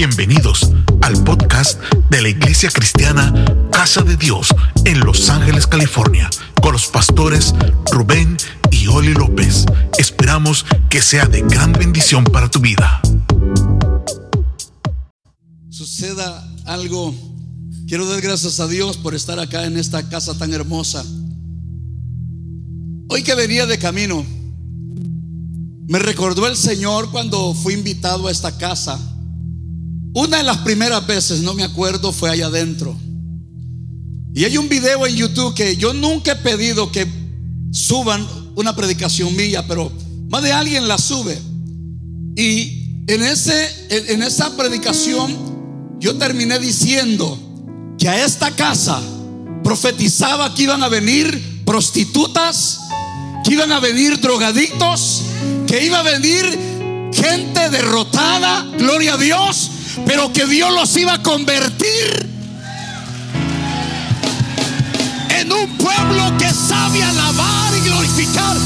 Bienvenidos al podcast de la Iglesia Cristiana Casa de Dios en Los Ángeles, California, con los pastores Rubén y Oli López. Esperamos que sea de gran bendición para tu vida. Suceda algo. Quiero dar gracias a Dios por estar acá en esta casa tan hermosa. Hoy que venía de camino, me recordó el Señor cuando fui invitado a esta casa. Una de las primeras veces, no me acuerdo, fue allá adentro. Y hay un video en YouTube que yo nunca he pedido que suban una predicación mía, pero más de alguien la sube. Y en, ese, en esa predicación yo terminé diciendo que a esta casa profetizaba que iban a venir prostitutas, que iban a venir drogadictos, que iba a venir gente derrotada, gloria a Dios, pero que Dios los iba a convertir en un pueblo que sabe alabar y glorificar.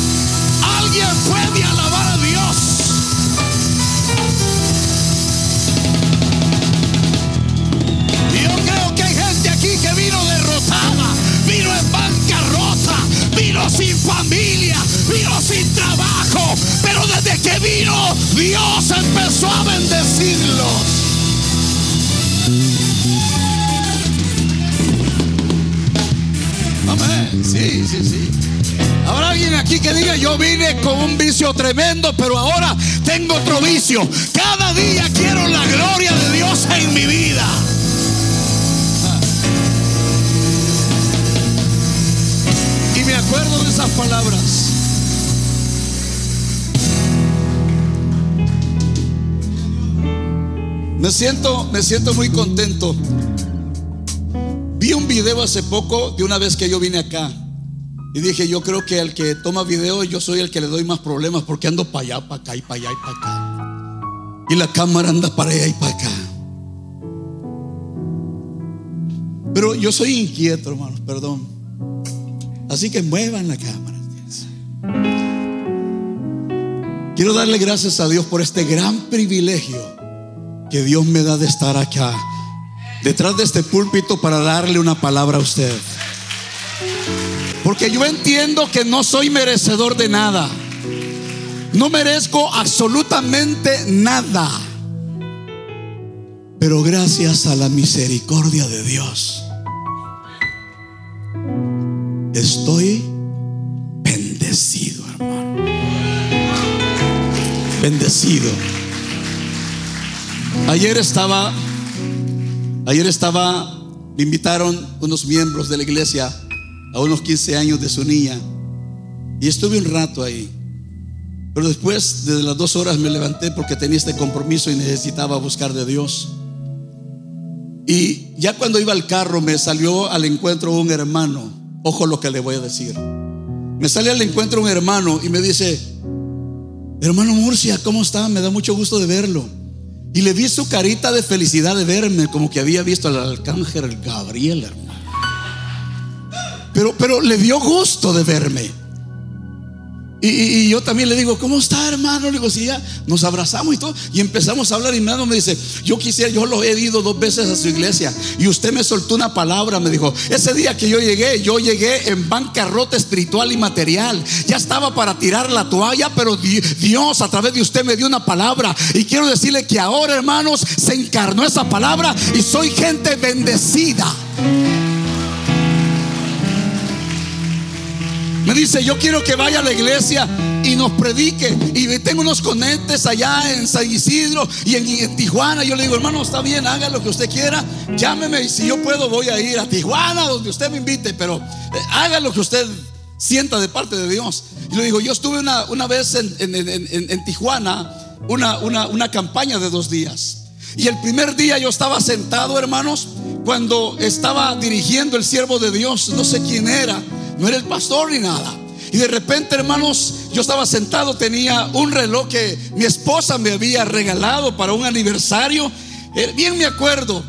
Alguien puede alabar a Dios. Yo creo que hay gente aquí que vino derrotada, vino en bancarrota, vino sin familia, vino sin trabajo, pero desde que vino Dios empezó a bendecirlos. Amén. Sí, sí, sí. Habrá alguien aquí que diga, yo vine con un vicio tremendo, pero ahora tengo otro vicio. Cada día quiero la gloria de Dios en mi vida. Y me acuerdo de esas palabras. Me siento, me siento muy contento. Vi un video hace poco de una vez que yo vine acá. Y dije, yo creo que el que toma video, yo soy el que le doy más problemas porque ando para allá, para acá y para allá y para acá. Y la cámara anda para allá y para acá. Pero yo soy inquieto, hermanos, perdón. Así que muevan la cámara. Quiero darle gracias a Dios por este gran privilegio que Dios me da de estar acá, detrás de este púlpito para darle una palabra a usted. Porque yo entiendo que no soy merecedor de nada. No merezco absolutamente nada. Pero gracias a la misericordia de Dios, estoy bendecido, hermano. Bendecido. Ayer estaba, ayer estaba, me invitaron unos miembros de la iglesia a unos 15 años de su niña y estuve un rato ahí. Pero después, desde las dos horas me levanté porque tenía este compromiso y necesitaba buscar de Dios. Y ya cuando iba al carro me salió al encuentro un hermano. Ojo lo que le voy a decir. Me sale al encuentro un hermano y me dice, hermano Murcia, ¿cómo está? Me da mucho gusto de verlo. Y le vi su carita de felicidad de verme, como que había visto al arcángel Gabriel, hermano. Pero, pero le dio gusto de verme. Y, yo también le digo, ¿cómo está, hermano? Le digo, sí, ya nos abrazamos y todo. Y empezamos a hablar. Y mi hermano me dice, yo quisiera, yo lo he ido dos veces a su iglesia. Y usted me soltó una palabra. Me dijo, ese día que yo llegué, yo llegué en bancarrota espiritual y material. Ya estaba para tirar la toalla, pero Dios a través de usted me dio una palabra. Y quiero decirle que ahora, hermanos, se encarnó esa palabra y soy gente bendecida. Me dice, yo quiero que vaya a la iglesia y nos predique. Y tengo unos conectes allá en San Isidro y en, Tijuana. Yo le digo, hermano, está bien, haga lo que usted quiera. Llámeme y si yo puedo voy a ir a Tijuana, donde usted me invite. Pero eh, haga lo que usted sienta de parte de Dios. Y le digo, yo estuve una, una vez en, en Tijuana, una, una, una campaña de dos días. Y el primer día yo estaba sentado, hermanos, cuando estaba dirigiendo el siervo de Dios, no sé quién era no era el pastor ni nada. Y de repente, hermanos, yo estaba sentado, tenía un reloj que mi esposa me había regalado para un aniversario. Eh, bien me acuerdo,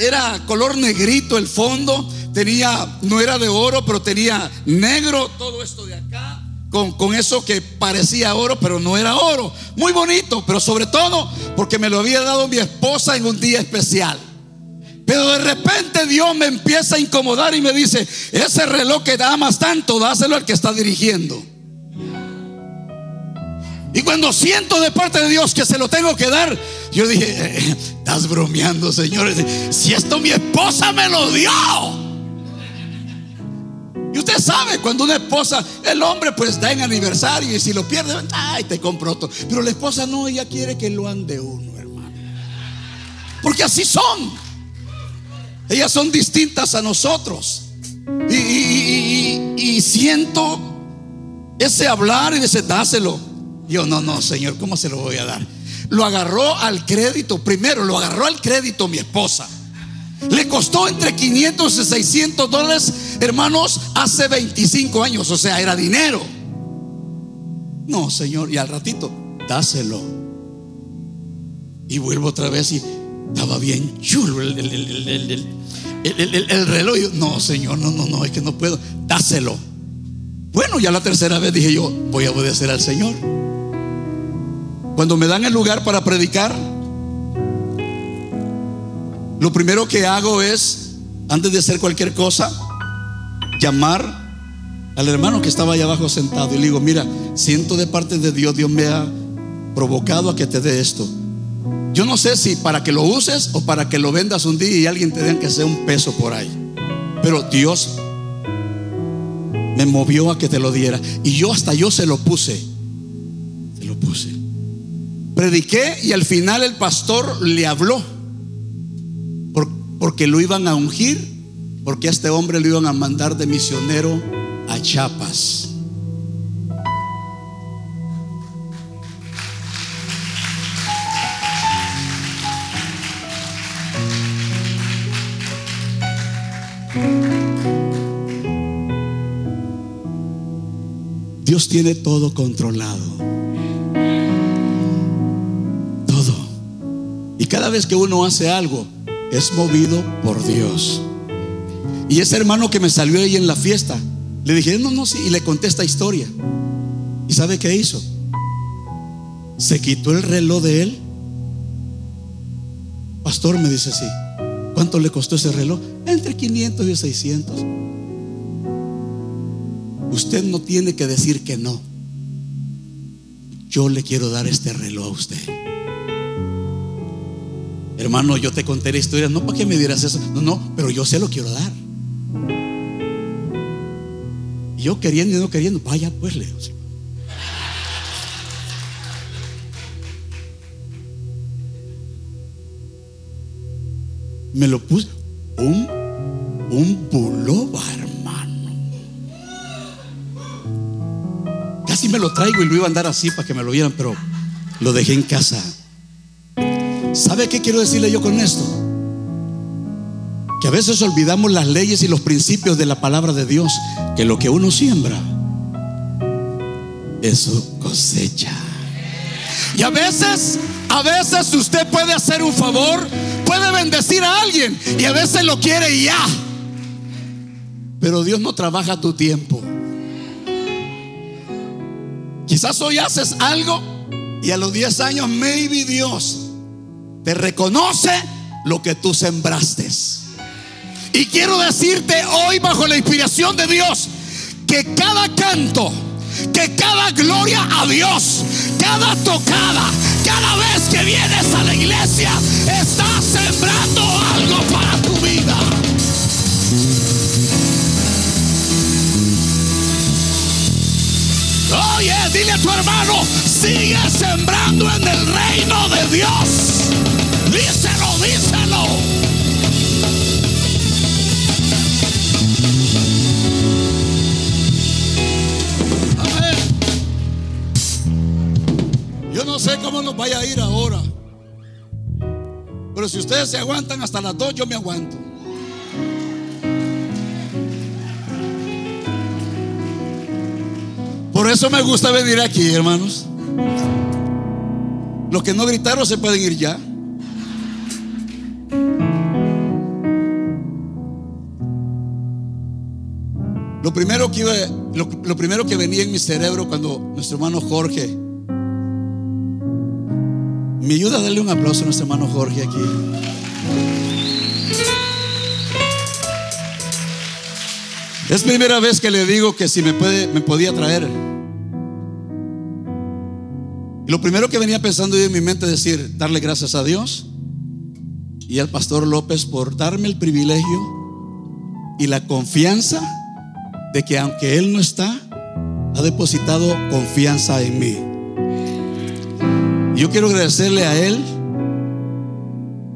era color negrito el fondo, tenía, no era de oro, pero tenía negro todo esto de acá, con, con, eso que parecía oro, pero no era oro. Muy bonito, pero sobre todo porque me lo había dado mi esposa en un día especial. Pero de repente Dios me empieza a incomodar y me dice, ese reloj que amas tanto, dáselo al que está dirigiendo. Y cuando siento de parte de Dios que se lo tengo que dar, yo dije, eh, estás bromeando, señores. Si esto mi esposa me lo dio. Y usted sabe, cuando una esposa, el hombre pues da en aniversario y si lo pierde, ay, te compro otro. Pero la esposa no, ella quiere que lo ande uno, hermano. Porque así son. Ellas son distintas a nosotros. Y, siento ese hablar y ese dáselo. Yo, no, no, Señor, ¿cómo se lo voy a dar? Lo agarró al crédito. Primero, lo agarró al crédito mi esposa. Le costó entre 500 y 600 dólares, hermanos, hace 25 años. O sea, era dinero. No, Señor, y al ratito, dáselo. Y vuelvo otra vez y estaba bien chulo el, el, reloj. No, Señor, no, no, no, es que no puedo. Dáselo. Bueno, ya la tercera vez dije yo, voy a obedecer al Señor. Cuando me dan el lugar para predicar, lo primero que hago es, antes de hacer cualquier cosa, llamar al hermano que estaba allá abajo sentado y le digo, mira, siento de parte de Dios, Dios me ha provocado a que te dé esto. Yo no sé si para que lo uses o para que lo vendas un día y alguien te den que sea un peso por ahí. Pero Dios me movió a que te lo diera. Y yo hasta yo se lo puse. Se lo puse. Prediqué y al final el pastor le habló. porque lo iban a ungir. Porque a este hombre lo iban a mandar de misionero a Chiapas. Dios tiene todo controlado. Todo. Y cada vez que uno hace algo, es movido por Dios. Y ese hermano que me salió ahí en la fiesta, le dije, no, no, sí, y le conté esta historia. ¿Y sabe qué hizo? Se quitó el reloj de él. Pastor me dice así, ¿cuánto le costó ese reloj? Entre 500 y 600. Usted no tiene que decir que no. Yo le quiero dar este reloj a usted. Hermano, yo te conté la historia, no para que me dieras eso, no, no, pero yo se lo quiero dar. Yo queriendo y no queriendo, vaya pues, Leo. Me lo puse un, un pullover. Me lo traigo y lo iba a andar así para que me lo vieran, pero lo dejé en casa. ¿Sabe qué quiero decirle yo con esto? Que a veces olvidamos las leyes y los principios de la palabra de Dios, que lo que uno siembra, eso cosecha. Y a veces, a veces usted puede hacer un favor, puede bendecir a alguien y a veces lo quiere ya. Pero Dios no trabaja a tu tiempo. Quizás hoy haces algo y a los 10 años, maybe Dios te reconoce lo que tú sembraste. Y quiero decirte hoy bajo la inspiración de Dios que cada canto, que cada gloria a Dios, cada tocada, cada vez que vienes a la iglesia, estás sembrando hermano, sigue sembrando en el reino de Dios. Díselo, díselo. Yo no sé cómo nos vaya a ir ahora. Pero si ustedes se aguantan hasta las dos, yo me aguanto. Por eso me gusta venir aquí, hermanos. Los que no gritaron se pueden ir ya. Lo primero que iba, lo, lo primero que venía en mi cerebro cuando nuestro hermano Jorge, me ayuda a darle un aplauso a nuestro hermano Jorge aquí. Es primera vez que le digo que si me, puede, me podía traer. Y lo primero que venía pensando yo en mi mente es decir, darle gracias a Dios y al pastor López por darme el privilegio y la confianza de que aunque Él no está, ha depositado confianza en mí. Yo quiero agradecerle a Él,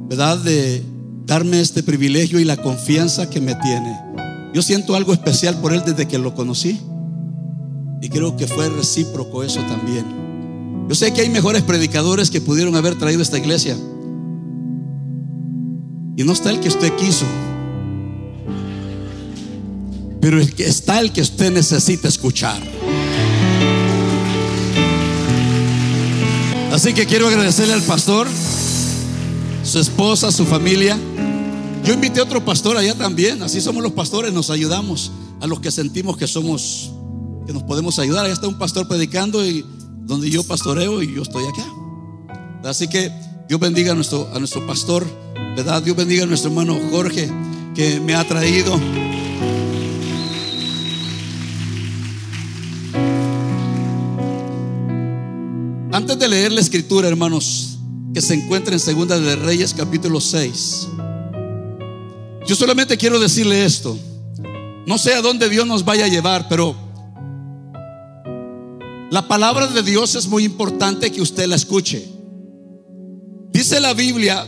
¿verdad? De darme este privilegio y la confianza que me tiene. Yo siento algo especial por Él desde que lo conocí. Y creo que fue recíproco eso también. Yo sé que hay mejores predicadores que pudieron haber traído esta iglesia. Y no está el que usted quiso. Pero está el que usted necesita escuchar. Así que quiero agradecerle al pastor, su esposa, su familia. Yo invité a otro pastor allá también. Así somos los pastores, nos ayudamos a los que sentimos que somos, que nos podemos ayudar. Allá está un pastor predicando y donde yo pastoreo y yo estoy acá. Así que Dios bendiga a nuestro, a nuestro pastor, ¿verdad? Dios bendiga a nuestro hermano Jorge que me ha traído. Antes de leer la escritura, hermanos, que se encuentra en Segunda de Reyes capítulo 6. Yo solamente quiero decirle esto. No sé a dónde Dios nos vaya a llevar, pero la palabra de Dios es muy importante que usted la escuche. Dice la Biblia,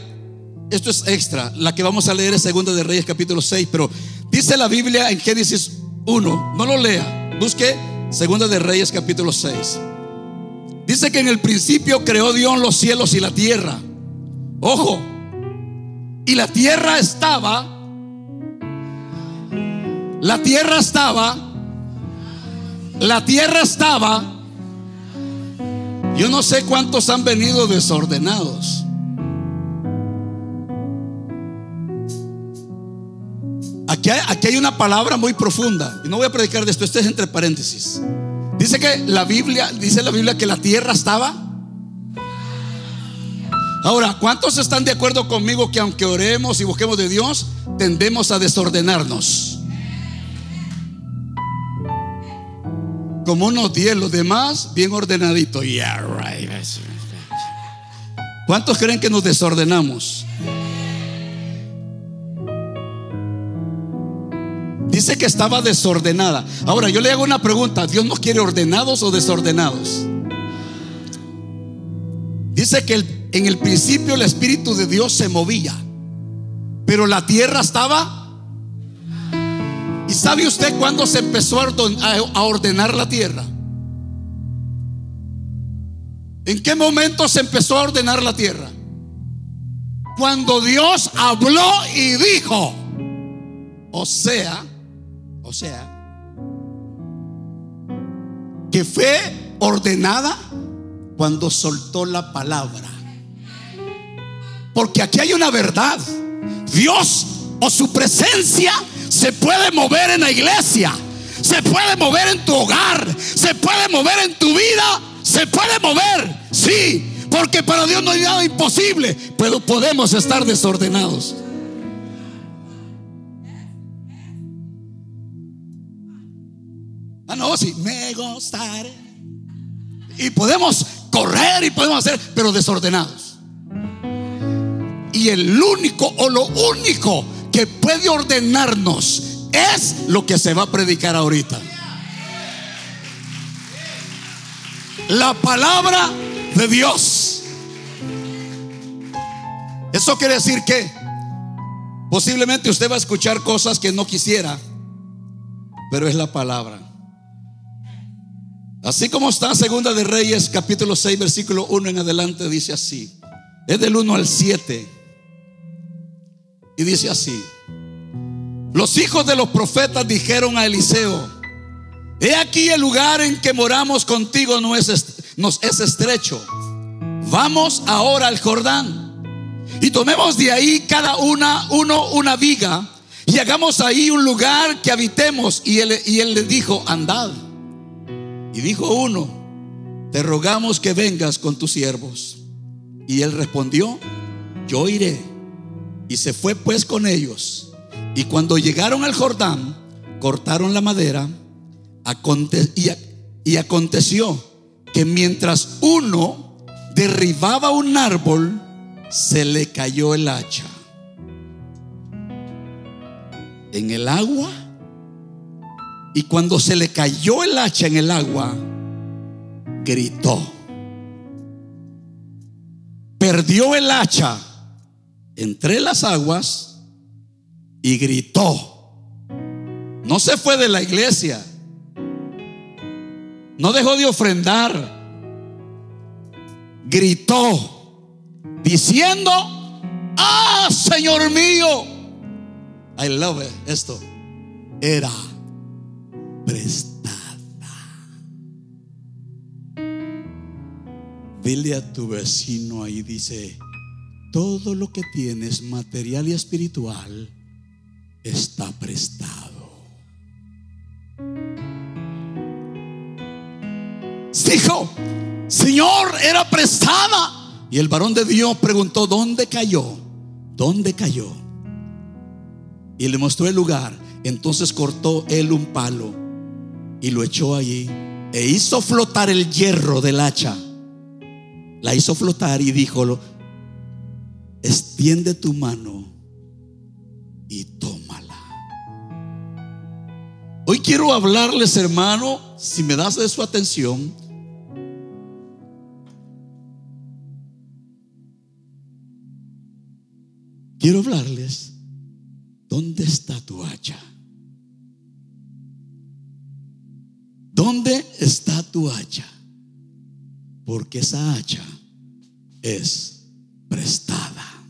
esto es extra, la que vamos a leer es Segunda de Reyes capítulo 6, pero dice la Biblia en Génesis 1, no lo lea, busque Segunda de Reyes capítulo 6. Dice que en el principio creó Dios los cielos y la tierra. Ojo. Y la tierra estaba. La tierra estaba. La tierra estaba. Yo no sé cuántos han venido desordenados. Aquí hay, una palabra muy profunda. Y no voy a predicar de esto, esto es entre paréntesis. Dice que la Biblia, dice la Biblia que la tierra estaba. Ahora, ¿cuántos están de acuerdo conmigo que aunque oremos y busquemos de Dios, tendemos a desordenarnos? Como unos 10, los demás bien ordenaditos. Yeah, right. ¿Cuántos creen que nos desordenamos? Dice que estaba desordenada. Ahora yo le hago una pregunta. ¿Dios nos quiere ordenados o desordenados? Dice que en el principio el Espíritu de Dios se movía. Pero la tierra estaba... ¿Y sabe usted cuándo se empezó a ordenar la tierra? ¿En qué momento se empezó a ordenar la tierra? Cuando Dios habló y dijo, o sea, o sea, que fue ordenada cuando soltó la palabra. Porque aquí hay una verdad. Dios o su presencia se puede mover en la iglesia. Se puede mover en tu hogar. Se puede mover en tu vida. Se puede mover. Sí. Porque para Dios no hay nada imposible. Pero podemos estar desordenados. Ah, no, sí, me gustaré. Y podemos correr y podemos hacer, pero desordenados. Y el único o lo único que puede ordenarnos es lo que se va a predicar ahorita. La palabra de Dios. Eso quiere decir que posiblemente usted va a escuchar cosas que no quisiera, pero es la palabra. Así como está Segunda de Reyes, capítulo 6, versículo 1 en adelante, dice así. Es del 1 al 7. Y dice así. Los hijos de los profetas dijeron a Eliseo, he aquí el lugar en que moramos contigo no es, nos es estrecho. Vamos ahora al Jordán y tomemos de ahí cada una, uno una viga y hagamos ahí un lugar que habitemos. Y él, y él le dijo, andad. Y dijo uno, te rogamos que vengas con tus siervos. Y él respondió, yo iré. Y se fue pues con ellos. Y cuando llegaron al Jordán, cortaron la madera. y aconteció que mientras uno derribaba un árbol, se le cayó el hacha. En el agua. Y cuando se le cayó el hacha en el agua, gritó. Perdió el hacha entre las aguas y gritó. No se fue de la iglesia. No dejó de ofrendar. Gritó diciendo, ah, Señor mío. I love it. Esto era prestada. Dile a tu vecino ahí, dice, todo lo que tienes, material y espiritual, está prestado. Dijo, Señor, era prestada. Y el varón de Dios preguntó, ¿dónde cayó? ¿Dónde cayó? Y le mostró el lugar. Entonces cortó él un palo y lo echó allí e hizo flotar el hierro del hacha. La hizo flotar y dijo, extiende tu mano y tómala. Hoy quiero hablarles, hermano, si me das de su atención, quiero hablarles, ¿dónde está tu hacha? ¿Dónde está tu hacha? Porque esa hacha es prestada.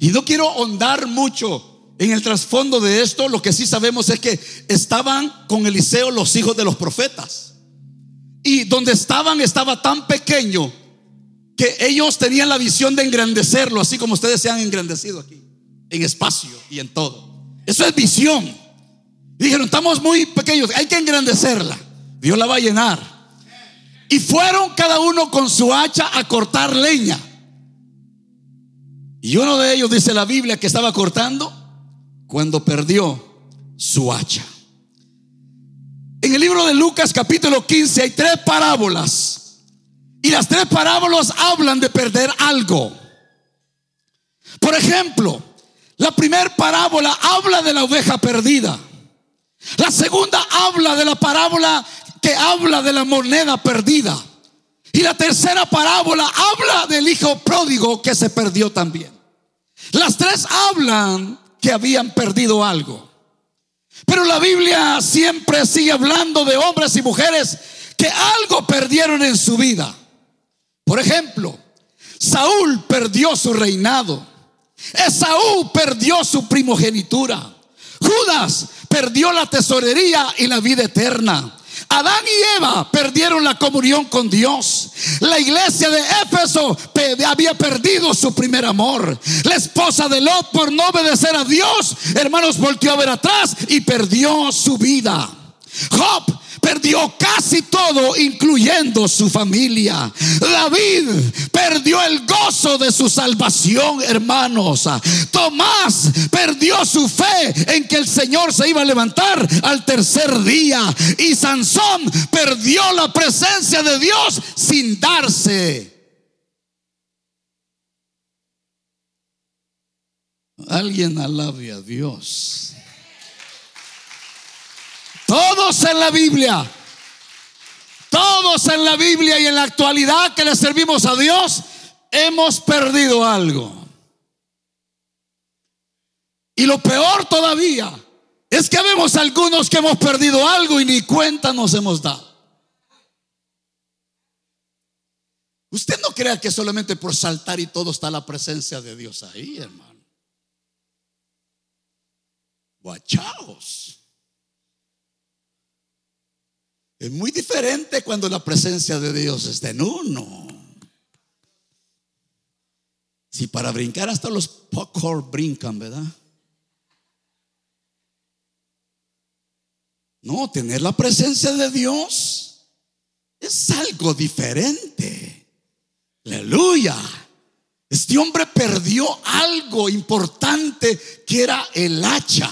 Y no quiero ahondar mucho en el trasfondo de esto. Lo que sí sabemos es que estaban con Eliseo los hijos de los profetas. Y donde estaban estaba tan pequeño que ellos tenían la visión de engrandecerlo, así como ustedes se han engrandecido aquí, en espacio y en todo. Eso es visión. dijeron, estamos muy pequeños, hay que engrandecerla. Dios la va a llenar. Y fueron cada uno con su hacha a cortar leña. Y uno de ellos dice la Biblia que estaba cortando cuando perdió su hacha. En el libro de Lucas capítulo 15 hay tres parábolas. Y las tres parábolas hablan de perder algo. Por ejemplo, la primera parábola habla de la oveja perdida. La segunda habla de la parábola que habla de la moneda perdida. Y la tercera parábola habla del hijo pródigo que se perdió también. Las tres hablan que habían perdido algo. Pero la Biblia siempre sigue hablando de hombres y mujeres que algo perdieron en su vida. Por ejemplo, Saúl perdió su reinado. Esaú perdió su primogenitura. Judas perdió la tesorería y la vida eterna. Adán y Eva perdieron la comunión con Dios. La iglesia de Éfeso había perdido su primer amor. La esposa de Lot, por no obedecer a Dios, hermanos, volteó a ver atrás y perdió su vida. Perdió casi todo, incluyendo su familia. David perdió el gozo de su salvación, hermanos. Tomás perdió su fe en que el Señor se iba a levantar al tercer día. Y Sansón perdió la presencia de Dios sin darse. Alguien alabe a Dios. Todos en la Biblia. Todos en la Biblia y en la actualidad que le servimos a Dios, hemos perdido algo. Y lo peor todavía es que vemos algunos que hemos perdido algo y ni cuenta nos hemos dado. Usted no crea que solamente por saltar y todo está la presencia de Dios ahí, hermano. Guachaos. Es muy diferente cuando la presencia de Dios está en uno. Si para brincar hasta los popcorn brincan, ¿verdad? No, tener la presencia de Dios es algo diferente. Aleluya. Este hombre perdió algo importante que era el hacha.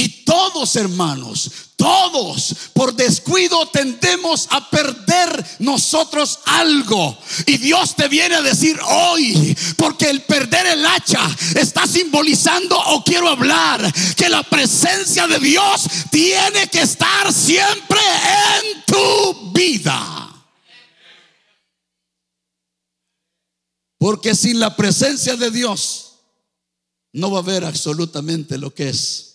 Y todos, hermanos, todos por descuido tendemos a perder nosotros algo. Y Dios te viene a decir hoy, porque el perder el hacha está simbolizando o quiero hablar que la presencia de Dios tiene que estar siempre en tu vida. Porque sin la presencia de Dios no va a haber absolutamente lo que es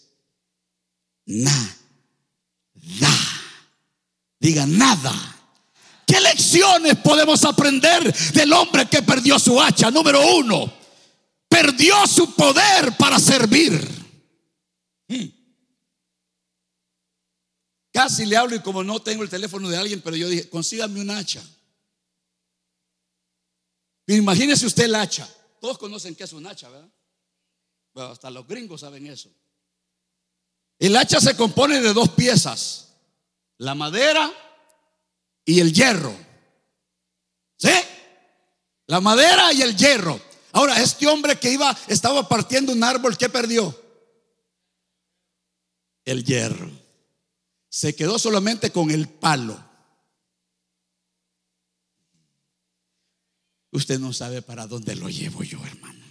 nada. Diga nada. ¿Qué lecciones podemos aprender del hombre que perdió su hacha? Número uno, perdió su poder para servir. Hmm. Casi le hablo y como no tengo el teléfono de alguien, pero yo dije, consígame un hacha. Imagínese usted el hacha. Todos conocen que es un hacha, ¿verdad? hasta los gringos saben eso. El hacha se compone de dos piezas, la madera y el hierro. ¿Sí? La madera y el hierro. Ahora, este hombre que iba, estaba partiendo un árbol, ¿qué perdió? El hierro. Se quedó solamente con el palo. Usted no sabe para dónde lo llevo yo, hermano.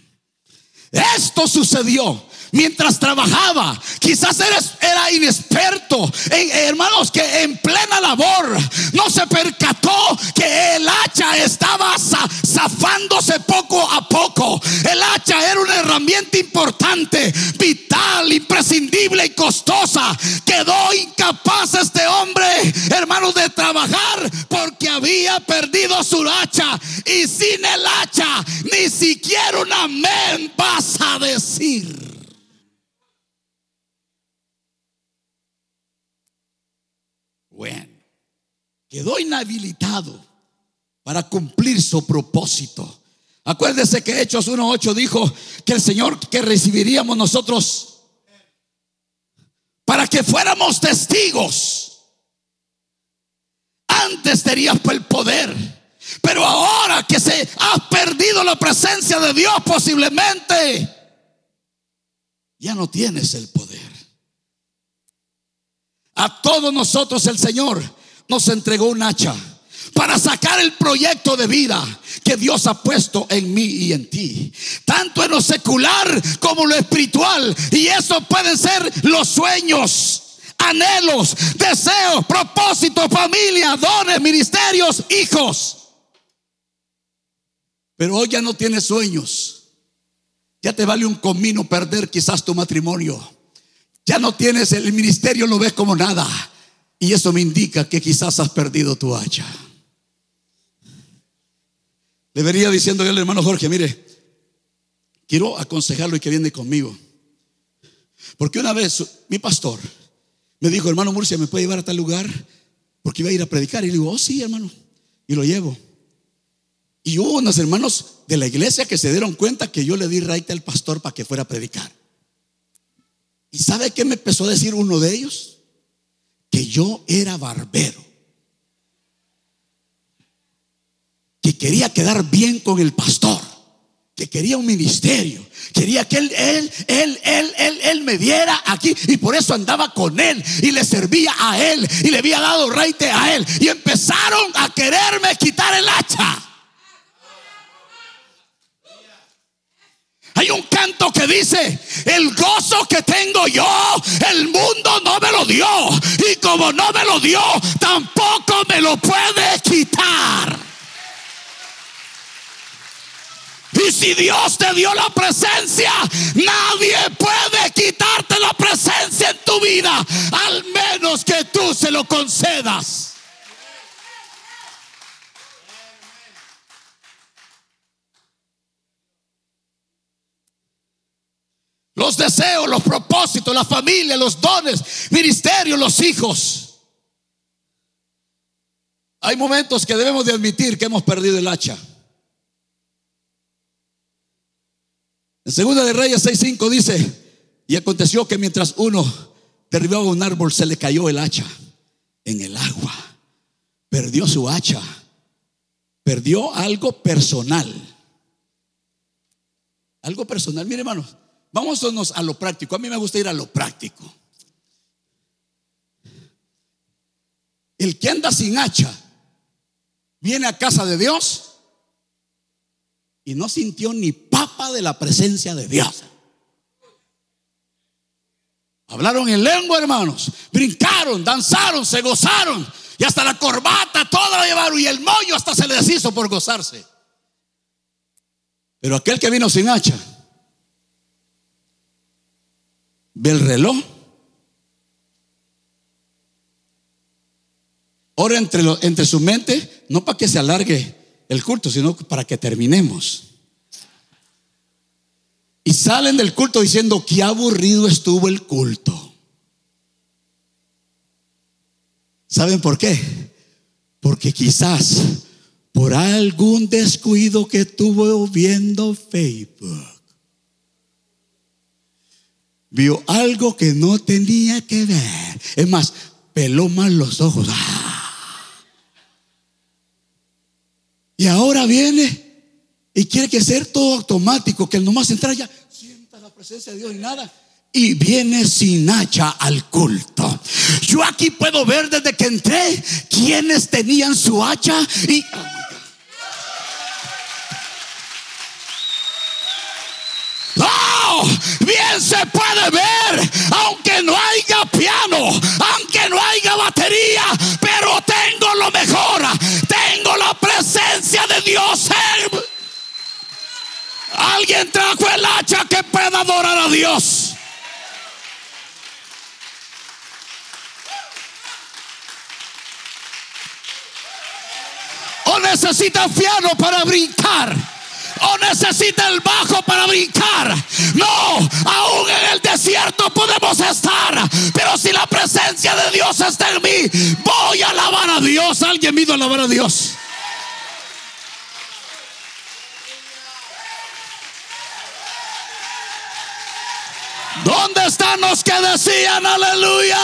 Esto sucedió mientras trabajaba. Quizás era, inexperto. hermanos, que en plena labor no se percató que el hacha estaba zafándose poco a poco. El hacha era una herramienta importante, vital, imprescindible y costosa. Quedó incapaz este hombre, hermanos, de trabajar porque había perdido su hacha. Y sin el hacha, ni siquiera una amén vas a decir. Bueno, quedó inhabilitado para cumplir su propósito. Acuérdese que Hechos 1.8 dijo que el Señor que recibiríamos nosotros para que fuéramos testigos. Antes tenías el poder, pero ahora que se ha perdido la presencia de Dios posiblemente, ya no tienes el poder. A todos nosotros el Señor nos entregó un hacha para sacar el proyecto de vida que Dios ha puesto en mí y en ti. Tanto en lo secular como lo espiritual. Y eso pueden ser los sueños, anhelos, deseos, propósitos, familia, dones, ministerios, hijos. Pero hoy ya no tienes sueños. Ya te vale un comino perder quizás tu matrimonio. Ya no tienes el ministerio, lo ves como nada. Y eso me indica que quizás has perdido tu hacha. Le vería diciendo al hermano Jorge, mire, quiero aconsejarlo y que viene conmigo. Porque una vez mi pastor me dijo, hermano Murcia, ¿me puede llevar a tal lugar? Porque iba a ir a predicar. Y le digo, oh sí, hermano. Y lo llevo. Y hubo unos hermanos de la iglesia que se dieron cuenta que yo le di raite al pastor para que fuera a predicar. ¿Y sabe qué me empezó a decir uno de ellos? Que yo era barbero. Que quería quedar bien con el pastor. Que quería un ministerio. Quería que él, él, él, él, él, él me diera aquí. Y por eso andaba con él. Y le servía a él. Y le había dado reite a él. Y empezaron a quererme quitar el hacha. Hay un canto que dice, el gozo que tengo yo, el mundo no me lo dio. Y como no me lo dio, tampoco me lo puede quitar. Y si Dios te dio la presencia, nadie puede quitarte la presencia en tu vida, al menos que tú se lo concedas. Los deseos, los propósitos, la familia, los dones, ministerios, los hijos. Hay momentos que debemos de admitir que hemos perdido el hacha. En Segunda de Reyes 6:5 dice, y aconteció que mientras uno derribaba un árbol se le cayó el hacha en el agua. perdió su hacha, perdió algo personal. Algo personal. Mire, hermanos, vámonos a lo práctico. A mí me gusta ir a lo práctico. El que anda sin hacha viene a casa de Dios y no sintió ni papa de la presencia de Dios. Hablaron en lengua, hermanos. Brincaron, danzaron, se gozaron. Y hasta la corbata, toda la llevaron. Y el mollo hasta se le deshizo por gozarse. Pero aquel que vino sin hacha, ve el reloj. Ora entre, entre su mente, no para que se alargue el culto, sino para que terminemos. Y salen del culto diciendo que aburrido estuvo el culto. ¿Saben por qué? Porque quizás por algún descuido que tuvo viendo Facebook, vio algo que no tenía que ver. Es más, peló mal los ojos. ¡Ah! Y ahora viene y quiere que sea todo automático, que el nomás entrar ya sienta la presencia de Dios y nada. Y viene sin hacha al culto. Yo aquí puedo ver desde que entré quienes tenían su hacha y... Bien se puede ver, aunque no haya piano, aunque no haya batería, pero tengo lo mejor, tengo la presencia de Dios en Alguien trajo el hacha que pueda adorar a Dios. O necesita piano para brincar. O necesita el bajo para brincar. No, aún en el desierto podemos estar. Pero si la presencia de Dios está en mí, voy a alabar a Dios. Alguien vino a alabar a Dios. ¿Dónde están los que decían aleluya?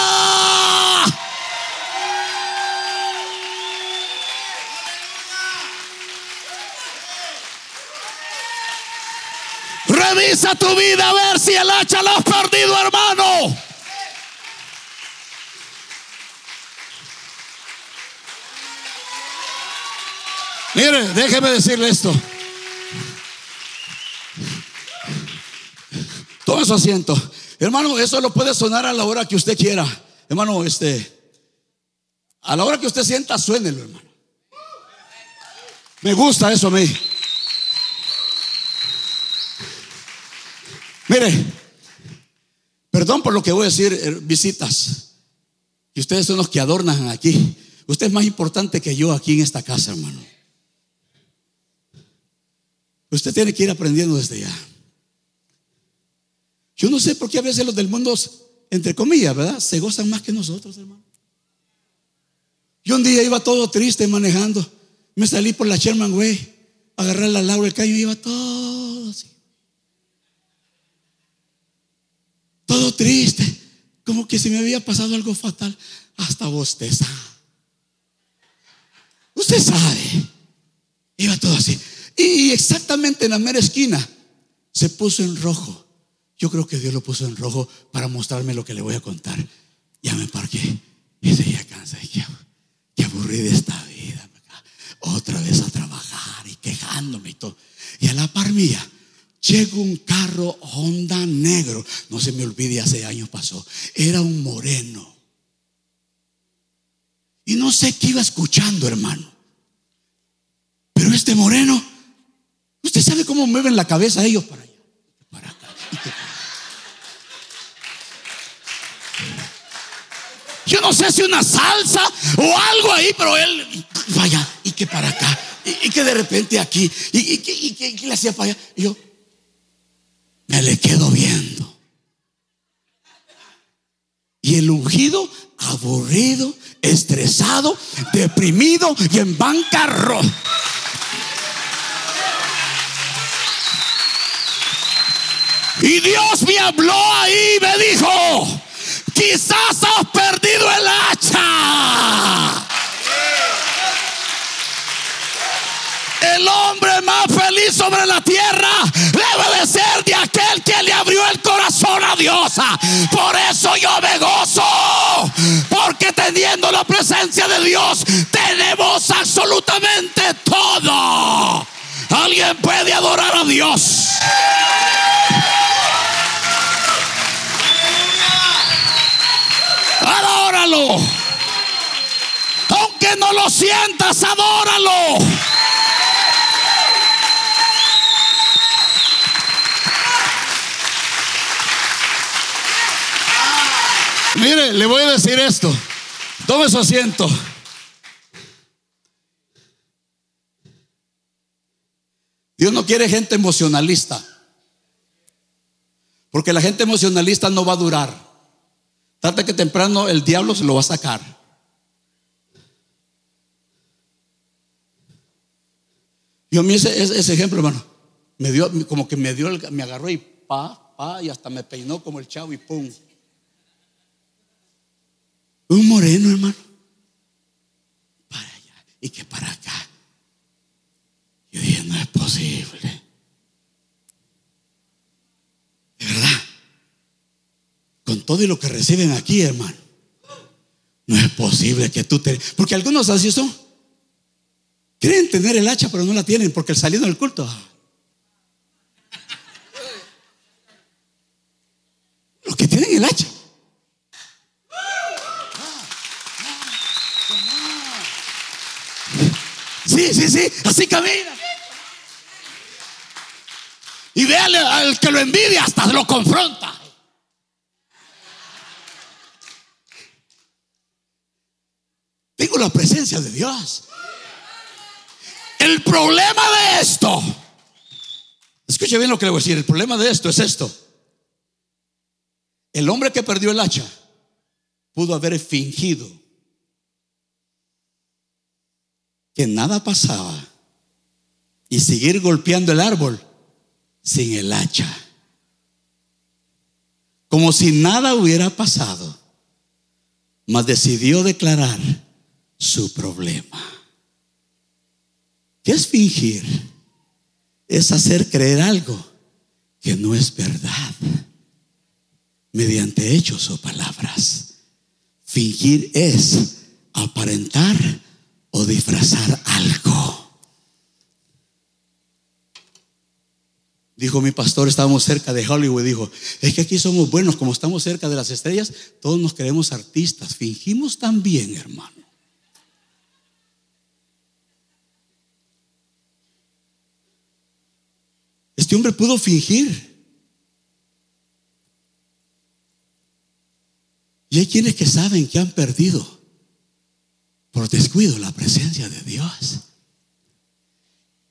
Revisa tu vida a ver si el hacha la has perdido, hermano. Mire, déjeme decirle esto. Toma su asiento. Hermano, eso lo puede sonar a la hora que usted quiera. Hermano, este, a la hora que usted sienta, suénelo, hermano. Me gusta eso a mí. Mire, perdón por lo que voy a decir, eh, visitas. Y ustedes son los que adornan aquí. Usted es más importante que yo aquí en esta casa, hermano. Usted tiene que ir aprendiendo desde ya. Yo no sé por qué a veces los del mundo, entre comillas, ¿verdad? Se gozan más que nosotros, hermano. Yo un día iba todo triste manejando. Me salí por la Sherman Way, agarrar la Laura el caño y iba todo así. Todo triste. Como que si me había pasado algo fatal. Hasta bosteza. Usted sabe. Iba todo así. Y exactamente en la mera esquina se puso en rojo. Yo creo que Dios lo puso en rojo para mostrarme lo que le voy a contar. Ya me parqué y ya cansa. Y qué, aburrí de esta vida. Otra vez a trabajar y quejándome y todo. Y a la par mía llega un carro Honda negro. No se me olvide, hace años pasó. Era un moreno. Y no sé qué iba escuchando, hermano. Pero este moreno, usted sabe cómo mueven la cabeza ellos para allá, para acá. Yo no sé si una salsa o algo ahí, pero él, vaya, y que para acá, y, que de repente aquí, y, que, le hacía para allá. Y yo me le quedo viendo. Y el ungido, aburrido, estresado, deprimido y en bancarrota. Y Dios me habló ahí y me dijo, Quizás has perdido el hacha. El hombre más feliz sobre la tierra debe de ser de aquel que le abrió el corazón a Dios. Por eso yo me gozo, porque teniendo la presencia de Dios tenemos absolutamente todo. Alguien puede adorar a Dios. Adóralo. Aunque no lo sientas, adóralo. Mire, le voy a decir esto. Tome su asiento. Dios no quiere gente emocionalista. Porque la gente emocionalista no va a durar. Tarde que temprano el diablo se lo va a sacar. Yo me ese, ese ejemplo, hermano. Me dio, como que me dio, me agarró y pa, pa, y hasta me peinó como el chavo y pum. Un moreno, hermano. Para allá y que para acá. Yo dije, no es posible. De verdad. Con todo y lo que reciben aquí, hermano. No es posible que tú te... Porque algunos así son. Creen tener el hacha, pero no la tienen porque saliendo del culto. Los que tienen el hacha. Sí, sí, sí, así camina. Y véale al que lo envidia, hasta lo confronta. Tengo la presencia de Dios. El problema de esto, escuche bien lo que le voy a decir, el problema de esto es esto. El hombre que perdió el hacha pudo haber fingido que nada pasaba y seguir golpeando el árbol sin el hacha. Como si nada hubiera pasado, mas decidió declarar su problema. ¿Qué es fingir? Es hacer creer algo que no es verdad mediante hechos o palabras. Fingir es aparentar o disfrazar algo. Dijo mi pastor, estábamos cerca de Hollywood, dijo, es que aquí somos buenos, como estamos cerca de las estrellas, todos nos queremos artistas, fingimos también, hermano. Este hombre pudo fingir. Y hay quienes que saben que han perdido por descuido la presencia de Dios.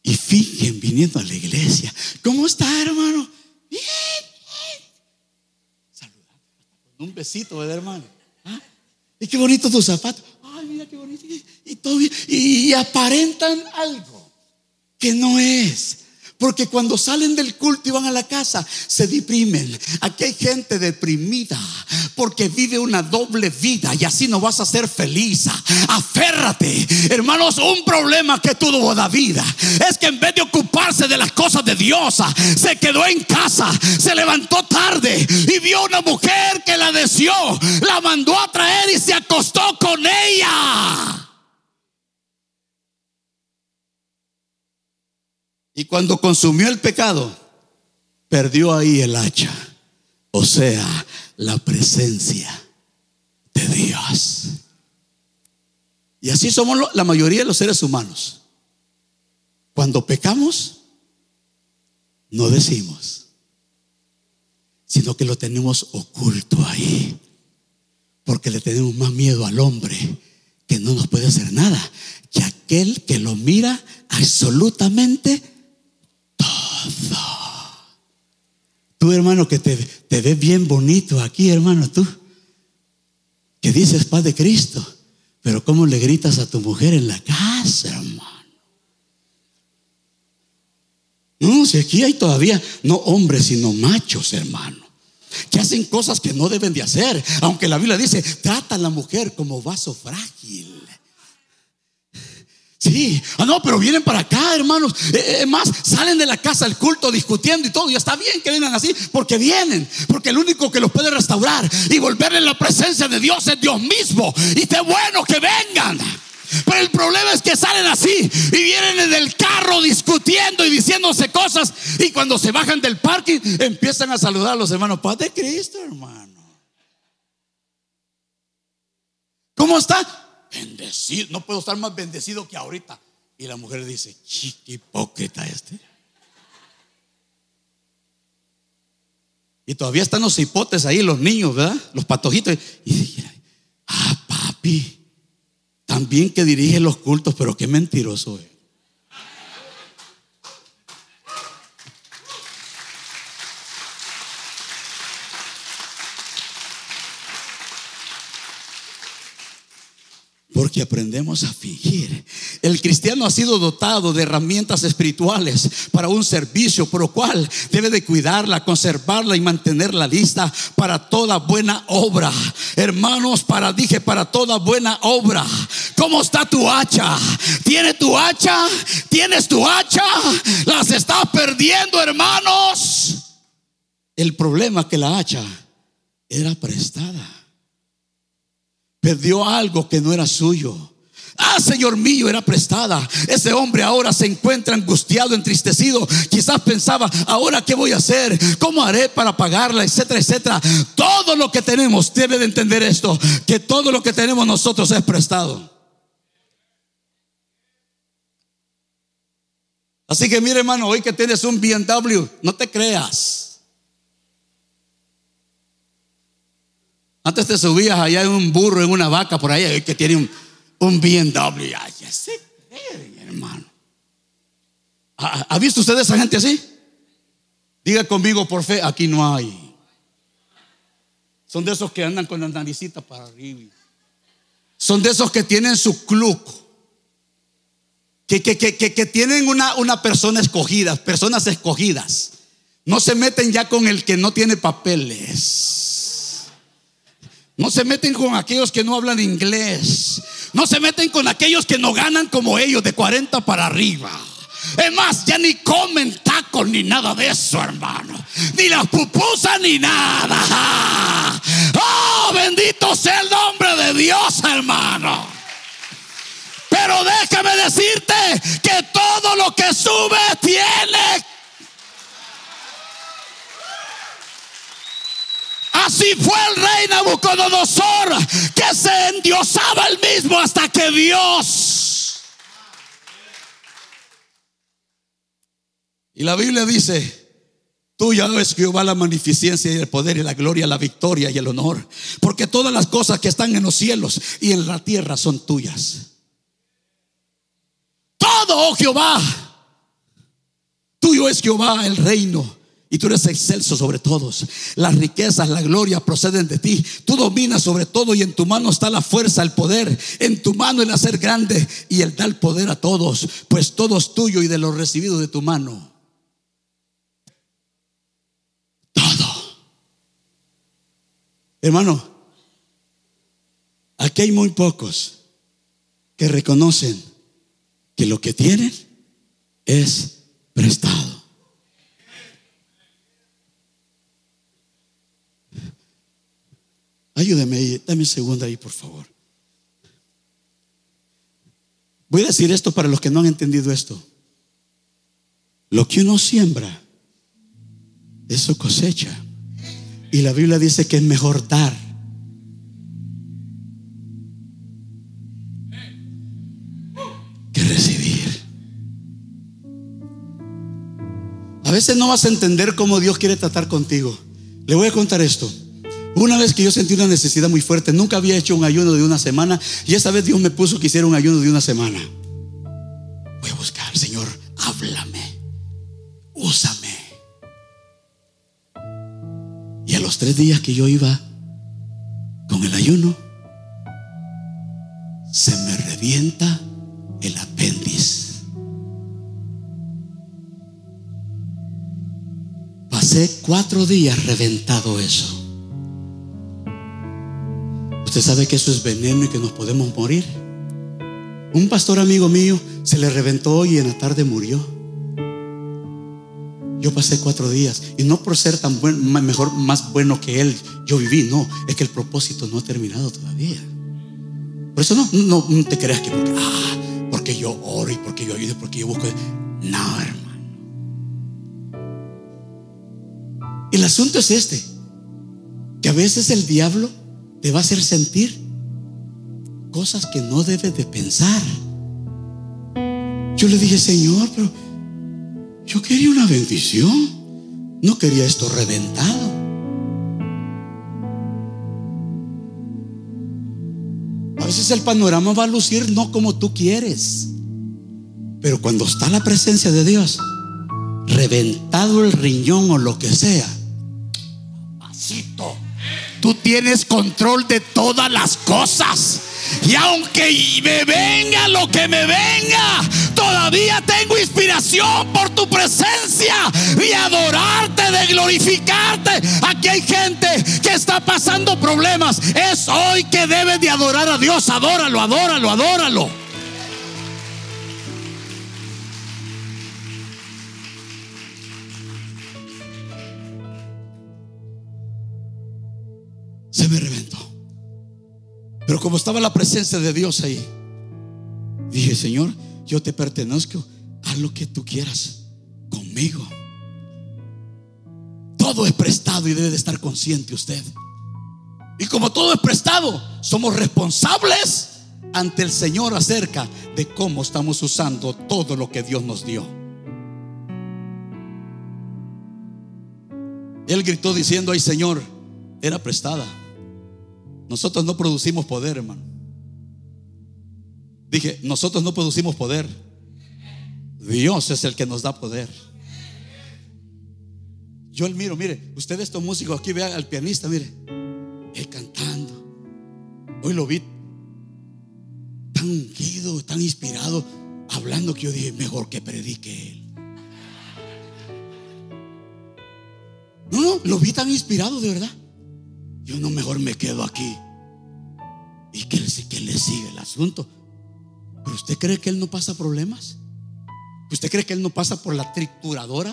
Y fingen viniendo a la iglesia. ¿Cómo está, hermano? Bien, bien. Saludando. Un besito, ¿verdad, hermano? ¿Ah? Y qué bonito tus zapatos. Ay, mira qué bonito. Y, todo y aparentan algo que no es. Porque cuando salen del culto y van a la casa, se deprimen. Aquí hay gente deprimida porque vive una doble vida y así no vas a ser feliz. Aférrate. Hermanos, un problema que tuvo David es que en vez de ocuparse de las cosas de Dios, se quedó en casa, se levantó tarde y vio una mujer que la deseó, la mandó a traer y se acostó con ella. Y cuando consumió el pecado, perdió ahí el hacha. O sea, la presencia de Dios. Y así somos la mayoría de los seres humanos. Cuando pecamos, no decimos, sino que lo tenemos oculto ahí. Porque le tenemos más miedo al hombre que no nos puede hacer nada que aquel que lo mira absolutamente Tú, hermano, que te, te ves bien bonito aquí, hermano, tú. Que dices paz de Cristo. Pero ¿cómo le gritas a tu mujer en la casa, hermano? No, si aquí hay todavía no hombres, sino machos, hermano. Que hacen cosas que no deben de hacer. Aunque la Biblia dice, trata a la mujer como vaso frágil. Sí, ah, no, pero vienen para acá, hermanos. Eh, eh, es más, salen de la casa al culto discutiendo y todo. Y está bien que vengan así, porque vienen. Porque el único que los puede restaurar y volver en la presencia de Dios es Dios mismo. Y qué bueno que vengan. Pero el problema es que salen así y vienen en el carro discutiendo y diciéndose cosas. Y cuando se bajan del parking, empiezan a saludar a los hermanos. Paz de Cristo, hermano. ¿Cómo está? Bendecido, no puedo estar más bendecido que ahorita. Y la mujer dice, chiqui hipócrita este. Y todavía están los hipotes ahí, los niños, ¿verdad? Los patojitos. Y dice, ah, papi, también que dirige los cultos, pero qué mentiroso es. Porque aprendemos a fingir. El cristiano ha sido dotado de herramientas espirituales para un servicio, por lo cual debe de cuidarla, conservarla y mantenerla lista para toda buena obra. Hermanos, para dije para toda buena obra. ¿Cómo está tu hacha? ¿Tiene tu hacha? ¿Tienes tu hacha? Las estás perdiendo, hermanos. El problema que la hacha era prestada perdió algo que no era suyo. Ah, Señor mío, era prestada. Ese hombre ahora se encuentra angustiado, entristecido. Quizás pensaba, ahora qué voy a hacer, cómo haré para pagarla, etcétera, etcétera. Todo lo que tenemos, debe de entender esto, que todo lo que tenemos nosotros es prestado. Así que mire hermano, hoy que tienes un BMW, no te creas. Antes te subías allá en un burro, en una vaca por ahí, que tiene un, un BMW. Ay, ya se hermano. ¿Ha, visto usted esa gente así? Diga conmigo por fe, aquí no hay. Son de esos que andan con la naricita para arriba. Son de esos que tienen su club. Que, que, que, que, tienen una, una persona escogida, personas escogidas. No se meten ya con el que no tiene papeles. No se meten con aquellos que no hablan inglés. No se meten con aquellos que no ganan como ellos de 40 para arriba. Es más, ya ni comen tacos ni nada de eso, hermano. Ni las pupusas ni nada. Oh, bendito sea el nombre de Dios, hermano. Pero déjame decirte que todo lo que sube tiene Así fue el rey Nabucodonosor que se endiosaba el mismo hasta que Dios. Y la Biblia dice, Tuya es Jehová la magnificencia y el poder y la gloria, la victoria y el honor. Porque todas las cosas que están en los cielos y en la tierra son tuyas. Todo, oh Jehová. Tuyo es Jehová el reino y tú eres excelso sobre todos. Las riquezas, la gloria proceden de ti. Tú dominas sobre todo y en tu mano está la fuerza, el poder. En tu mano el hacer grande y el dar poder a todos. Pues todo es tuyo y de lo recibido de tu mano. Todo. Hermano, aquí hay muy pocos que reconocen que lo que tienen es prestado. Ayúdeme, dame un segundo ahí, por favor. Voy a decir esto para los que no han entendido esto. Lo que uno siembra, eso cosecha. Y la Biblia dice que es mejor dar. Que recibir. A veces no vas a entender cómo Dios quiere tratar contigo. Le voy a contar esto. Una vez que yo sentí una necesidad muy fuerte, nunca había hecho un ayuno de una semana y esa vez Dios me puso que hiciera un ayuno de una semana. Voy a buscar, Señor, háblame, úsame. Y a los tres días que yo iba con el ayuno, se me revienta el apéndice. Pasé cuatro días reventado eso. ¿Usted sabe que eso es veneno y que nos podemos morir? Un pastor amigo mío se le reventó y en la tarde murió. Yo pasé cuatro días y no por ser tan buen, mejor, más bueno que él, yo viví. No, es que el propósito no ha terminado todavía. Por eso no, no, te creas que porque, ah, porque yo oro y porque yo ayudo, porque yo busco. No, hermano. El asunto es este: que a veces el diablo te va a hacer sentir cosas que no debes de pensar. Yo le dije, Señor, pero yo quería una bendición. No quería esto reventado. A veces el panorama va a lucir no como tú quieres. Pero cuando está la presencia de Dios, reventado el riñón o lo que sea, pasito, tú tienes control de todas las cosas. Y aunque me venga lo que me venga, todavía tengo inspiración por tu presencia y adorarte, de glorificarte. Aquí hay gente que está pasando problemas. Es hoy que debes de adorar a Dios. Adóralo, adóralo, adóralo. Se me reventó. Pero como estaba la presencia de Dios ahí, dije, Señor, yo te pertenezco, haz lo que tú quieras conmigo. Todo es prestado y debe de estar consciente usted. Y como todo es prestado, somos responsables ante el Señor acerca de cómo estamos usando todo lo que Dios nos dio. Él gritó diciendo, ay Señor, era prestada. Nosotros no producimos poder, hermano. Dije, nosotros no producimos poder. Dios es el que nos da poder. Yo el miro, mire, usted estos músicos aquí, vea al pianista, mire, él cantando. Hoy lo vi tan ungido, tan inspirado, hablando que yo dije, mejor que predique él. No, no, lo vi tan inspirado de verdad. Yo no mejor me quedo aquí. Y que, que le sigue el asunto. Pero usted cree que él no pasa problemas? ¿Usted cree que él no pasa por la trituradora?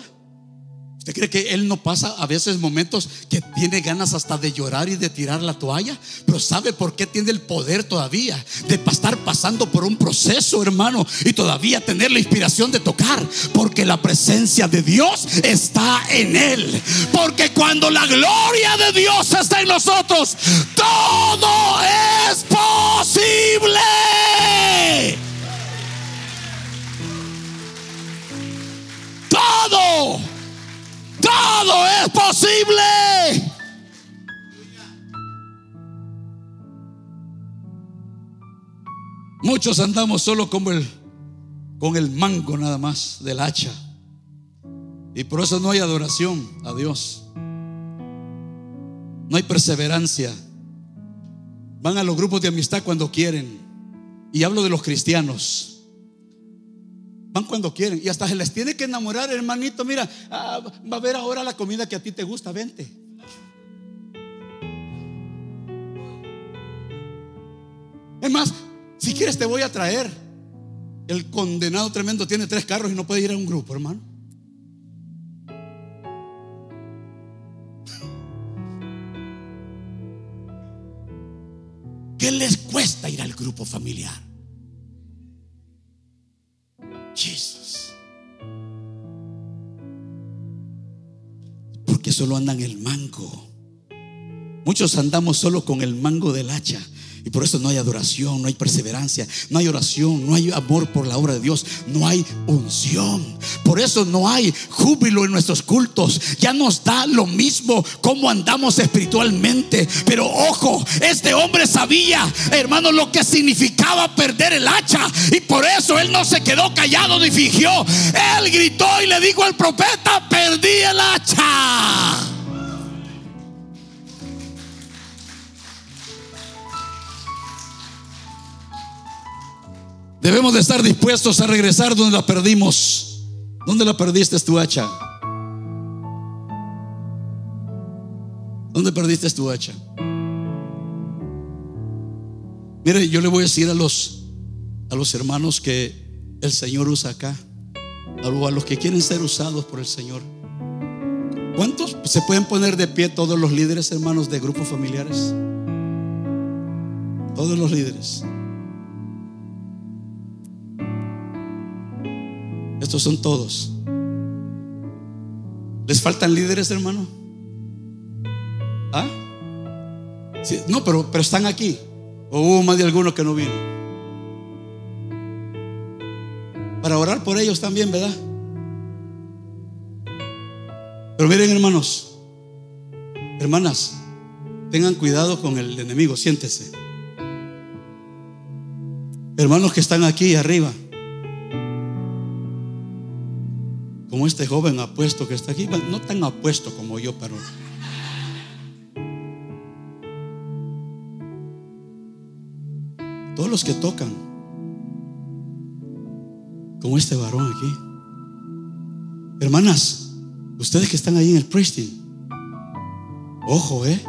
¿Usted cree que él no pasa a veces momentos que tiene ganas hasta de llorar y de tirar la toalla? Pero ¿sabe por qué tiene el poder todavía de estar pasando por un proceso, hermano? Y todavía tener la inspiración de tocar. Porque la presencia de Dios está en él. Porque cuando la gloria de Dios está en nosotros, todo es posible. Todo todo es posible. Muchos andamos solo como el, con el mango nada más del hacha. Y por eso no hay adoración a Dios. No hay perseverancia. Van a los grupos de amistad cuando quieren. Y hablo de los cristianos. Van cuando quieren. Y hasta se les tiene que enamorar, hermanito. Mira, ah, va a ver ahora la comida que a ti te gusta. Vente. Es más, si quieres te voy a traer. El condenado tremendo tiene tres carros y no puede ir a un grupo, hermano. ¿Qué les cuesta ir al grupo familiar? Porque solo andan el mango. Muchos andamos solo con el mango del hacha. Y por eso no hay adoración, no hay perseverancia, no hay oración, no hay amor por la obra de Dios, no hay unción. Por eso no hay júbilo en nuestros cultos. Ya nos da lo mismo cómo andamos espiritualmente. Pero ojo, este hombre sabía, hermano, lo que significaba perder el hacha. Y por eso él no se quedó callado ni fingió. Él gritó y le dijo al profeta, perdí el hacha. Debemos de estar dispuestos a regresar donde la perdimos. ¿Dónde la perdiste tu hacha? ¿Dónde perdiste tu hacha? Mire, yo le voy a decir a los a los hermanos que el Señor usa acá, a los que quieren ser usados por el Señor. ¿Cuántos se pueden poner de pie todos los líderes, hermanos, de grupos familiares? Todos los líderes. Estos son todos. ¿Les faltan líderes, hermano? ¿Ah? no, pero, pero están aquí. O hubo más de alguno que no vino. Para orar por ellos también, ¿verdad? Pero miren, hermanos, hermanas, tengan cuidado con el enemigo, siéntese. Hermanos que están aquí arriba, como este joven apuesto que está aquí, no tan apuesto como yo, pero todos los que tocan, como este varón aquí. Hermanas, ustedes que están ahí en el Preston, ojo, eh,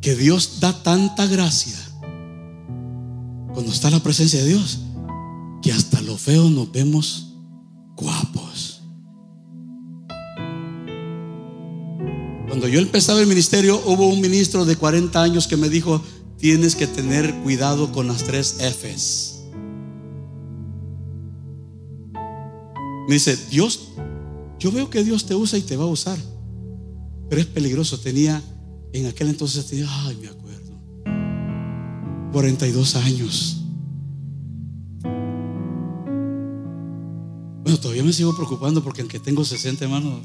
que Dios da tanta gracia cuando está la presencia de Dios, que hasta lo feo nos vemos guapos. Cuando yo empezaba el ministerio, hubo un ministro de 40 años que me dijo, tienes que tener cuidado con las tres Fs. Me dice, Dios, yo veo que Dios te usa y te va a usar, pero es peligroso. Tenía, en aquel entonces tenía, ay, me acuerdo, 42 años. Bueno, todavía me sigo preocupando porque aunque tengo 60 hermanos,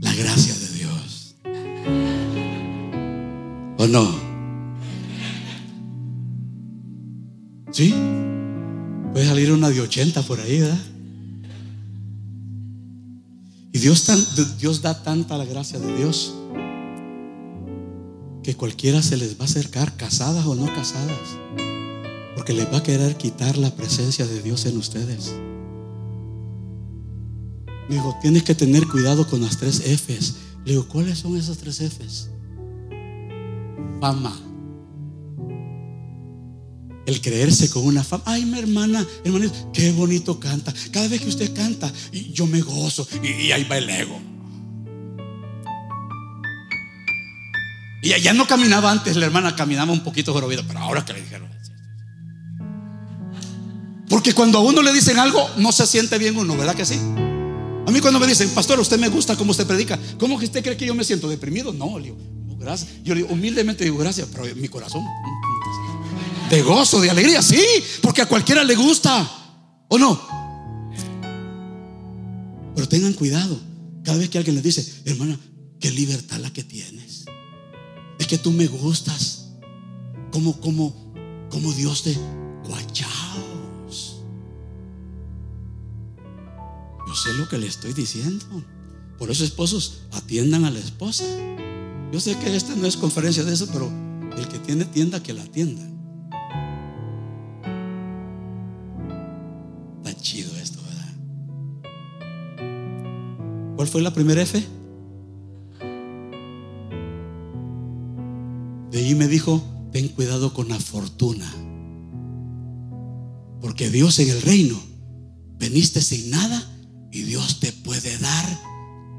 la gracia de Dios. ¿O no? ¿Sí? Puede salir una de 80 por ahí, ¿verdad? Y Dios, Dios da tanta la gracia de Dios que cualquiera se les va a acercar, casadas o no casadas, porque les va a querer quitar la presencia de Dios en ustedes. Me tienes que tener cuidado con las tres Fs. Le digo, ¿cuáles son esas tres Fs? Fama el creerse con una fama. Ay, mi hermana, hermanito, qué bonito canta. Cada vez que usted canta, yo me gozo y, ahí va el ego. Y allá no caminaba antes, la hermana caminaba un poquito jorobida, pero ahora que le dijeron. Porque cuando a uno le dicen algo, no se siente bien uno, ¿verdad que sí? A mí cuando me dicen, pastor, usted me gusta cómo usted predica, ¿cómo que usted cree que yo me siento deprimido? No, le digo, gracias. Yo le digo, humildemente digo, gracias, pero mi corazón de gozo, de alegría, sí, porque a cualquiera le gusta, ¿o no? Pero tengan cuidado, cada vez que alguien les dice, hermana, qué libertad la que tienes. Es que tú me gustas. Como, como, como Dios te guachaos. Yo sé lo que le estoy diciendo. Por eso, esposos, atiendan a la esposa. Yo sé que esta no es conferencia de eso, pero el que tiene tienda, que la atienda. chido esto, ¿verdad? ¿Cuál fue la primera F? De ahí me dijo, ten cuidado con la fortuna. Porque Dios en el reino, veniste sin nada y Dios te puede dar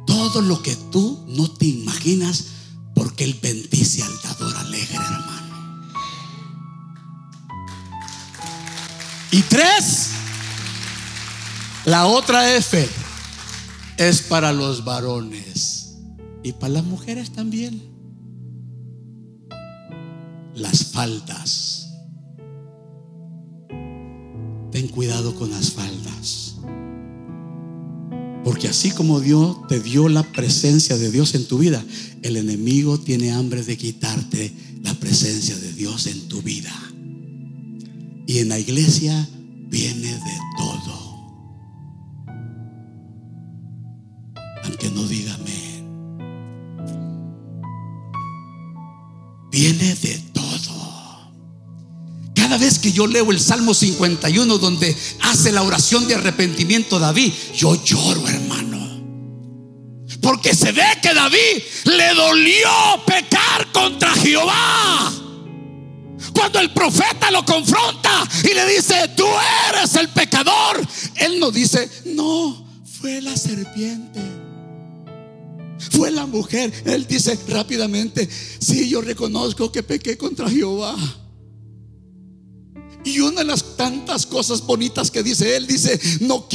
todo lo que tú no te imaginas porque Él bendice al dador alegre, hermano. Y tres, la otra F es para los varones y para las mujeres también. Las faldas. Ten cuidado con las faldas. Porque así como Dios te dio la presencia de Dios en tu vida, el enemigo tiene hambre de quitarte la presencia de Dios en tu vida. Y en la iglesia viene de todo. aunque no diga amén. Viene de vez que yo leo el Salmo 51 donde hace la oración de arrepentimiento David, yo lloro, hermano. Porque se ve que David le dolió pecar contra Jehová. Cuando el profeta lo confronta y le dice, tú eres el pecador, él no dice, no, fue la serpiente. Fue la mujer. Él dice rápidamente, sí, yo reconozco que pequé contra Jehová. Y una de las tantas cosas bonitas que dice él, dice, no,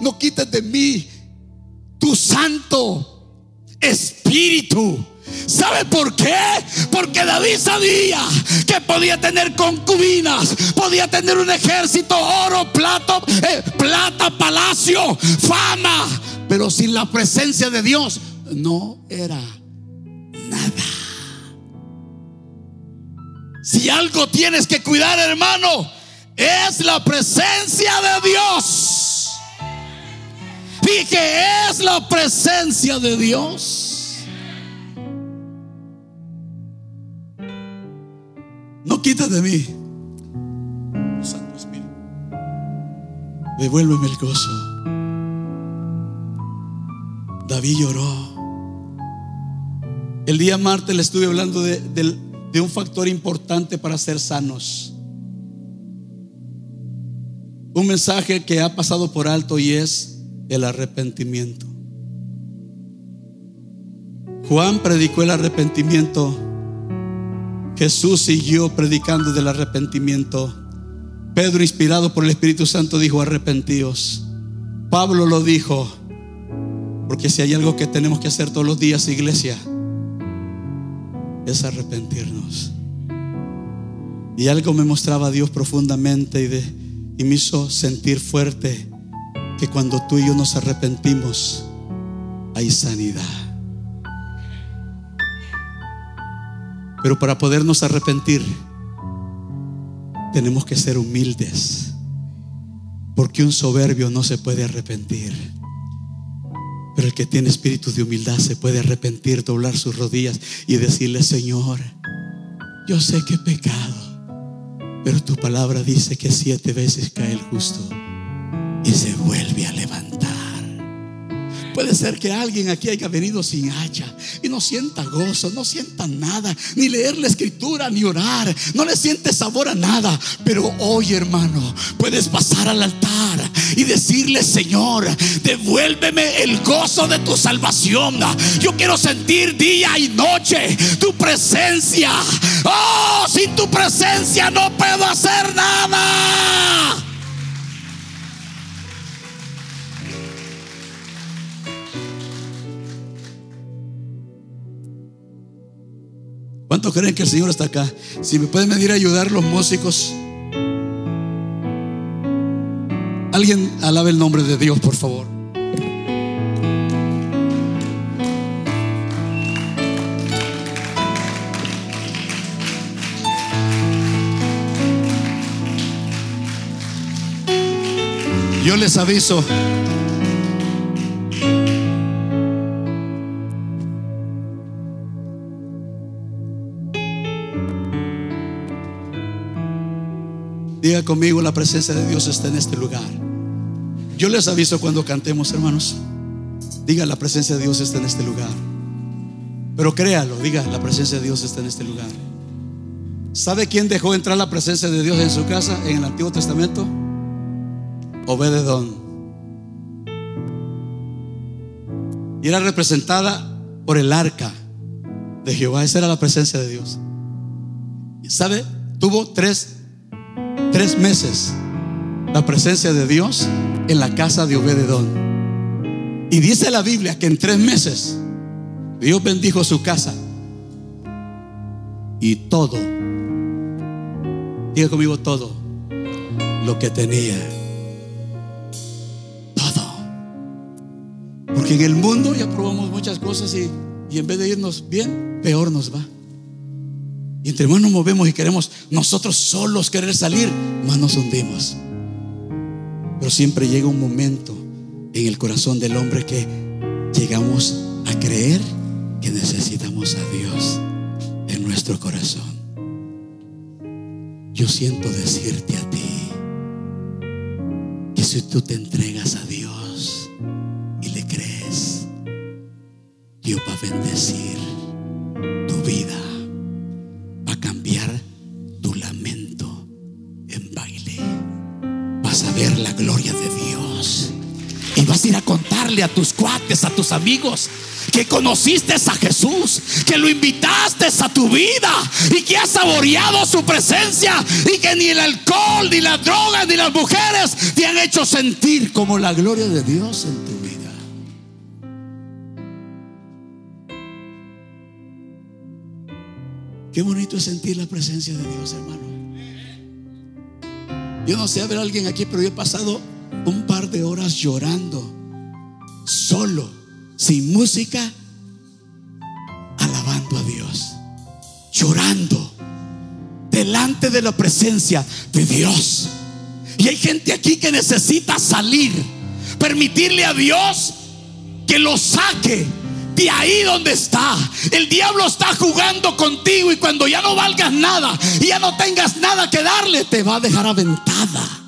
no quites de mí tu santo espíritu. ¿Sabe por qué? Porque David sabía que podía tener concubinas, podía tener un ejército, oro, plato, eh, plata, palacio, fama, pero sin la presencia de Dios no era nada. Si algo tienes que cuidar, hermano, es la presencia de Dios. Dije, es la presencia de Dios. No quites de mí, Santo Espíritu. Devuélveme el gozo. David lloró. El día martes le estuve hablando de, de un factor importante para ser sanos. Un mensaje que ha pasado por alto y es el arrepentimiento. Juan predicó el arrepentimiento Jesús siguió predicando del arrepentimiento. Pedro, inspirado por el Espíritu Santo, dijo, arrepentíos. Pablo lo dijo, porque si hay algo que tenemos que hacer todos los días, iglesia, es arrepentirnos. Y algo me mostraba Dios profundamente y, y me hizo sentir fuerte que cuando tú y yo nos arrepentimos, hay sanidad. Pero para podernos arrepentir, tenemos que ser humildes. Porque un soberbio no se puede arrepentir. Pero el que tiene espíritu de humildad se puede arrepentir, doblar sus rodillas y decirle, Señor, yo sé que he pecado, pero tu palabra dice que siete veces cae el justo y se vuelve a levantar. Puede ser que alguien aquí haya venido sin hacha y no sienta gozo, no sienta nada, ni leer la escritura, ni orar, no le siente sabor a nada. Pero hoy, hermano, puedes pasar al altar y decirle, Señor, devuélveme el gozo de tu salvación. Yo quiero sentir día y noche tu presencia. Oh, sin tu presencia no puedo hacer nada. ¿Cuántos creen que el Señor está acá? Si me pueden venir a ayudar los músicos. Alguien alabe el nombre de Dios, por favor. Yo les aviso, Diga conmigo, la presencia de Dios está en este lugar. Yo les aviso cuando cantemos, hermanos. Diga, la presencia de Dios está en este lugar. Pero créalo, diga, la presencia de Dios está en este lugar. ¿Sabe quién dejó entrar la presencia de Dios en su casa en el Antiguo Testamento? Obededón. Y era representada por el arca de Jehová. Esa era la presencia de Dios. ¿Sabe? Tuvo tres tres meses la presencia de Dios en la casa de Obededón. Y dice la Biblia que en tres meses Dios bendijo su casa y todo, diga conmigo todo, lo que tenía. Todo. Porque en el mundo ya probamos muchas cosas y, y en vez de irnos bien, peor nos va. Y entre más nos movemos y queremos nosotros solos querer salir, más nos hundimos. Pero siempre llega un momento en el corazón del hombre que llegamos a creer que necesitamos a Dios en nuestro corazón. Yo siento decirte a ti que si tú te entregas a Dios y le crees, Dios va a bendecir tu vida ir a contarle a tus cuates, a tus amigos, que conociste a Jesús, que lo invitaste a tu vida y que has saboreado su presencia y que ni el alcohol, ni las drogas, ni las mujeres te han hecho sentir como la gloria de Dios en tu vida. Qué bonito es sentir la presencia de Dios, hermano. Yo no sé haber alguien aquí, pero yo he pasado un par de horas llorando, solo, sin música, alabando a Dios, llorando delante de la presencia de Dios. Y hay gente aquí que necesita salir, permitirle a Dios que lo saque de ahí donde está. El diablo está jugando contigo y cuando ya no valgas nada ya no tengas nada que darle, te va a dejar aventada.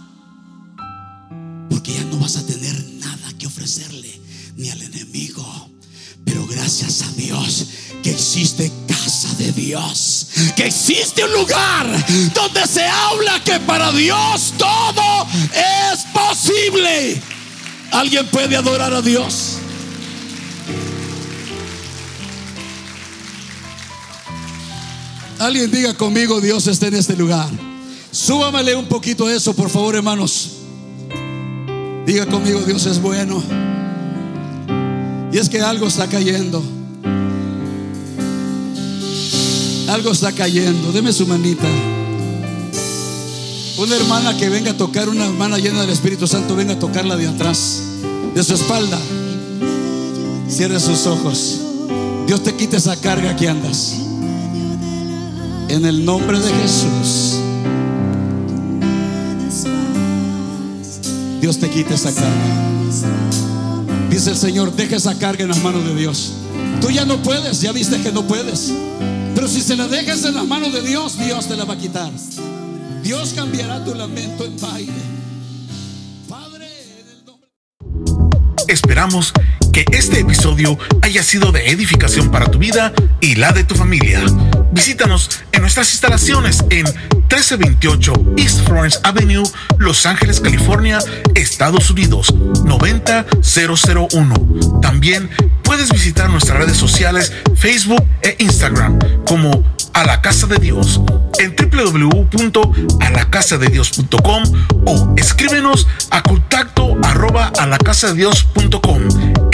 Gracias a Dios que existe casa de Dios. Que existe un lugar donde se habla que para Dios todo es posible. ¿Alguien puede adorar a Dios? Alguien diga conmigo, Dios está en este lugar. Súbamele un poquito eso, por favor, hermanos. Diga conmigo, Dios es bueno. Y es que algo está cayendo. Algo está cayendo. Deme su manita. Una hermana que venga a tocar, una hermana llena del Espíritu Santo, venga a tocarla de atrás, de su espalda. Cierre sus ojos. Dios te quite esa carga que andas. En el nombre de Jesús. Dios te quite esa carga. Dice el Señor, deja esa carga en las manos de Dios. Tú ya no puedes, ya viste que no puedes. Pero si se la dejas en las manos de Dios, Dios te la va a quitar. Dios cambiará tu lamento en baile. Padre, en el nombre... Esperamos que este episodio haya sido de edificación para tu vida y la de tu familia. Visítanos en nuestras instalaciones en 1328 East Florence Avenue, Los Ángeles, California, Estados Unidos 90001. También puedes visitar nuestras redes sociales Facebook e Instagram como A la Casa de Dios en www.alacasadedios.com o escríbenos a contacto arroba alacasadedios.com.